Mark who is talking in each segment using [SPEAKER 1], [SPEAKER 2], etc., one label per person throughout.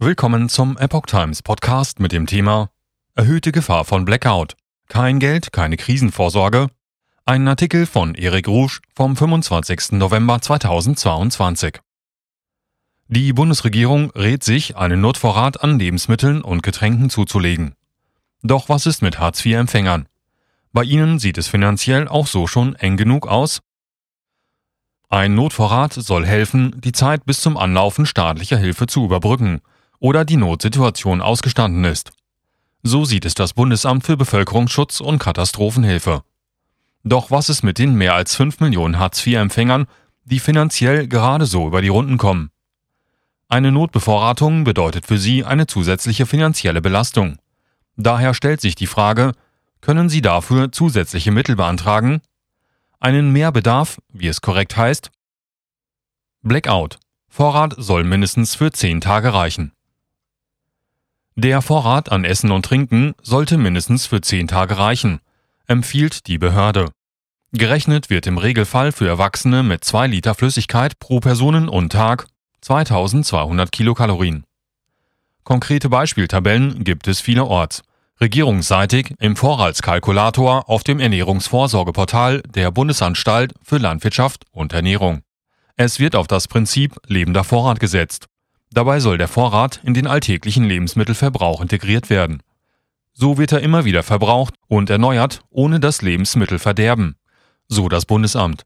[SPEAKER 1] Willkommen zum Epoch Times Podcast mit dem Thema Erhöhte Gefahr von Blackout. Kein Geld, keine Krisenvorsorge. Ein Artikel von Eric Rouge vom 25. November 2022. Die Bundesregierung rät sich, einen Notvorrat an Lebensmitteln und Getränken zuzulegen. Doch was ist mit Hartz-IV-Empfängern? Bei ihnen sieht es finanziell auch so schon eng genug aus. Ein Notvorrat soll helfen, die Zeit bis zum Anlaufen staatlicher Hilfe zu überbrücken oder die Notsituation ausgestanden ist. So sieht es das Bundesamt für Bevölkerungsschutz und Katastrophenhilfe. Doch was ist mit den mehr als 5 Millionen Hartz-IV-Empfängern, die finanziell gerade so über die Runden kommen? Eine Notbevorratung bedeutet für sie eine zusätzliche finanzielle Belastung. Daher stellt sich die Frage, können Sie dafür zusätzliche Mittel beantragen? Einen Mehrbedarf, wie es korrekt heißt? Blackout. Vorrat soll mindestens für 10 Tage reichen. Der Vorrat an Essen und Trinken sollte mindestens für zehn Tage reichen, empfiehlt die Behörde. Gerechnet wird im Regelfall für Erwachsene mit zwei Liter Flüssigkeit pro Personen und Tag 2200 Kilokalorien. Konkrete Beispieltabellen gibt es vielerorts. Regierungsseitig im Vorratskalkulator auf dem Ernährungsvorsorgeportal der Bundesanstalt für Landwirtschaft und Ernährung. Es wird auf das Prinzip lebender Vorrat gesetzt Dabei soll der Vorrat in den alltäglichen Lebensmittelverbrauch integriert werden. So wird er immer wieder verbraucht und erneuert, ohne das Lebensmittel verderben, so das Bundesamt.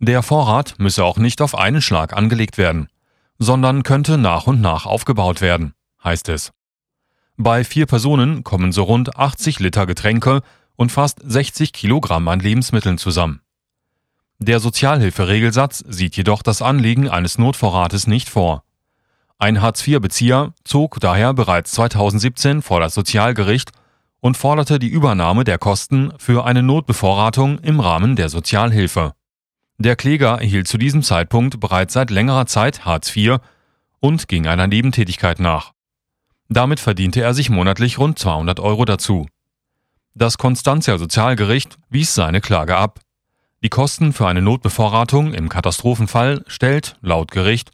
[SPEAKER 1] Der Vorrat müsse auch nicht auf einen Schlag angelegt werden, sondern könnte nach und nach aufgebaut werden, heißt es. Bei vier Personen kommen so rund 80 Liter Getränke und fast 60 Kilogramm an Lebensmitteln zusammen. Der Sozialhilferegelsatz sieht jedoch das Anlegen eines Notvorrates nicht vor. Ein Hartz-IV-Bezieher zog daher bereits 2017 vor das Sozialgericht und forderte die Übernahme der Kosten für eine Notbevorratung im Rahmen der Sozialhilfe. Der Kläger erhielt zu diesem Zeitpunkt bereits seit längerer Zeit Hartz IV und ging einer Nebentätigkeit nach. Damit verdiente er sich monatlich rund 200 Euro dazu. Das Konstanzer Sozialgericht wies seine Klage ab. Die Kosten für eine Notbevorratung im Katastrophenfall stellt, laut Gericht,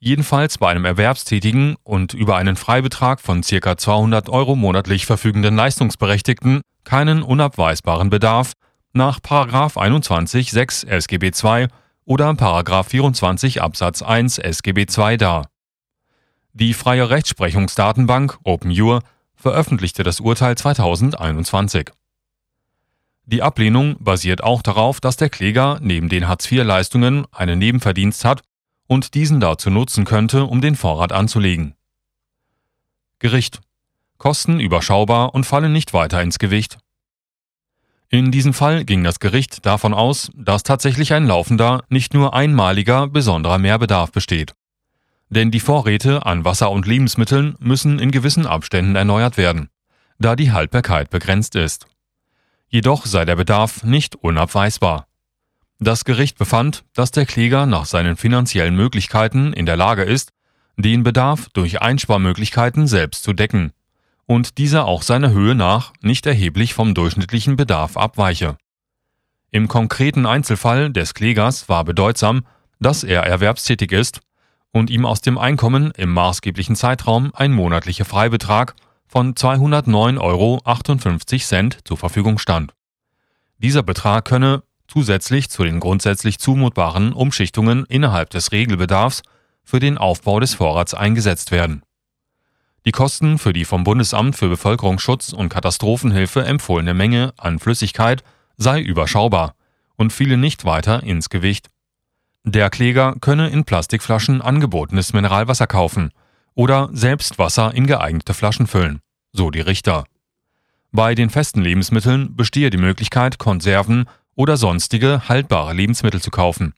[SPEAKER 1] jedenfalls bei einem Erwerbstätigen und über einen Freibetrag von ca. 200 Euro monatlich verfügenden Leistungsberechtigten keinen unabweisbaren Bedarf nach 21 6 SGB II oder 24 Absatz 1 SGB II dar. Die freie Rechtsprechungsdatenbank OpenUR veröffentlichte das Urteil 2021. Die Ablehnung basiert auch darauf, dass der Kläger neben den Hartz-IV-Leistungen einen Nebenverdienst hat und diesen dazu nutzen könnte, um den Vorrat anzulegen. Gericht. Kosten überschaubar und fallen nicht weiter ins Gewicht. In diesem Fall ging das Gericht davon aus, dass tatsächlich ein laufender, nicht nur einmaliger, besonderer Mehrbedarf besteht. Denn die Vorräte an Wasser und Lebensmitteln müssen in gewissen Abständen erneuert werden, da die Haltbarkeit begrenzt ist. Jedoch sei der Bedarf nicht unabweisbar. Das Gericht befand, dass der Kläger nach seinen finanziellen Möglichkeiten in der Lage ist, den Bedarf durch Einsparmöglichkeiten selbst zu decken und dieser auch seiner Höhe nach nicht erheblich vom durchschnittlichen Bedarf abweiche. Im konkreten Einzelfall des Klägers war bedeutsam, dass er erwerbstätig ist und ihm aus dem Einkommen im maßgeblichen Zeitraum ein monatlicher Freibetrag von 209,58 Euro zur Verfügung stand. Dieser Betrag könne zusätzlich zu den grundsätzlich zumutbaren Umschichtungen innerhalb des Regelbedarfs für den Aufbau des Vorrats eingesetzt werden. Die Kosten für die vom Bundesamt für Bevölkerungsschutz und Katastrophenhilfe empfohlene Menge an Flüssigkeit sei überschaubar und fiele nicht weiter ins Gewicht. Der Kläger könne in Plastikflaschen angebotenes Mineralwasser kaufen oder selbst Wasser in geeignete Flaschen füllen, so die Richter. Bei den festen Lebensmitteln bestehe die Möglichkeit, Konserven oder sonstige haltbare Lebensmittel zu kaufen.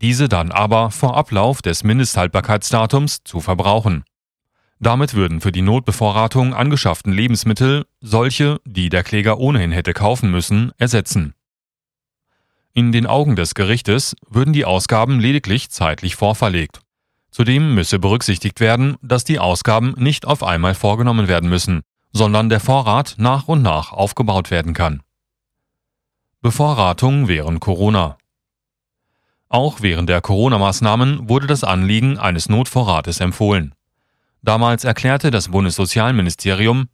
[SPEAKER 1] Diese dann aber vor Ablauf des Mindesthaltbarkeitsdatums zu verbrauchen. Damit würden für die Notbevorratung angeschafften Lebensmittel solche, die der Kläger ohnehin hätte kaufen müssen, ersetzen. In den Augen des Gerichtes würden die Ausgaben lediglich zeitlich vorverlegt. Zudem müsse berücksichtigt werden, dass die Ausgaben nicht auf einmal vorgenommen werden müssen, sondern der Vorrat nach und nach aufgebaut werden kann. Bevorratung während Corona. Auch während der Corona-Maßnahmen wurde das Anliegen eines Notvorrates empfohlen. Damals erklärte das Bundessozialministerium,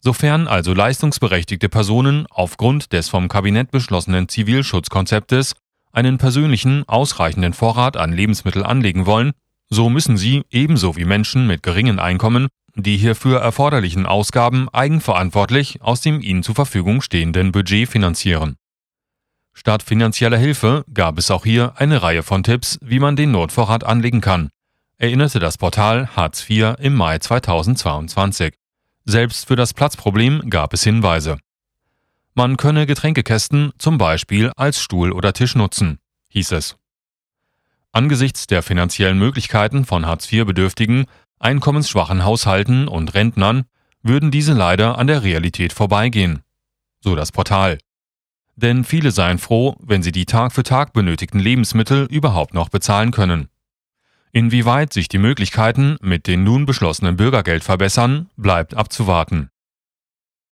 [SPEAKER 1] Sofern also leistungsberechtigte Personen aufgrund des vom Kabinett beschlossenen Zivilschutzkonzeptes einen persönlichen, ausreichenden Vorrat an Lebensmittel anlegen wollen, so müssen sie, ebenso wie Menschen mit geringen Einkommen, die hierfür erforderlichen Ausgaben eigenverantwortlich aus dem ihnen zur Verfügung stehenden Budget finanzieren. Statt finanzieller Hilfe gab es auch hier eine Reihe von Tipps, wie man den Notvorrat anlegen kann, erinnerte das Portal Hartz IV im Mai 2022. Selbst für das Platzproblem gab es Hinweise. Man könne Getränkekästen zum Beispiel als Stuhl oder Tisch nutzen, hieß es. Angesichts der finanziellen Möglichkeiten von Hartz-IV-Bedürftigen, einkommensschwachen Haushalten und Rentnern würden diese leider an der Realität vorbeigehen. So das Portal. Denn viele seien froh, wenn sie die Tag für Tag benötigten Lebensmittel überhaupt noch bezahlen können. Inwieweit sich die Möglichkeiten mit dem nun beschlossenen Bürgergeld verbessern, bleibt abzuwarten.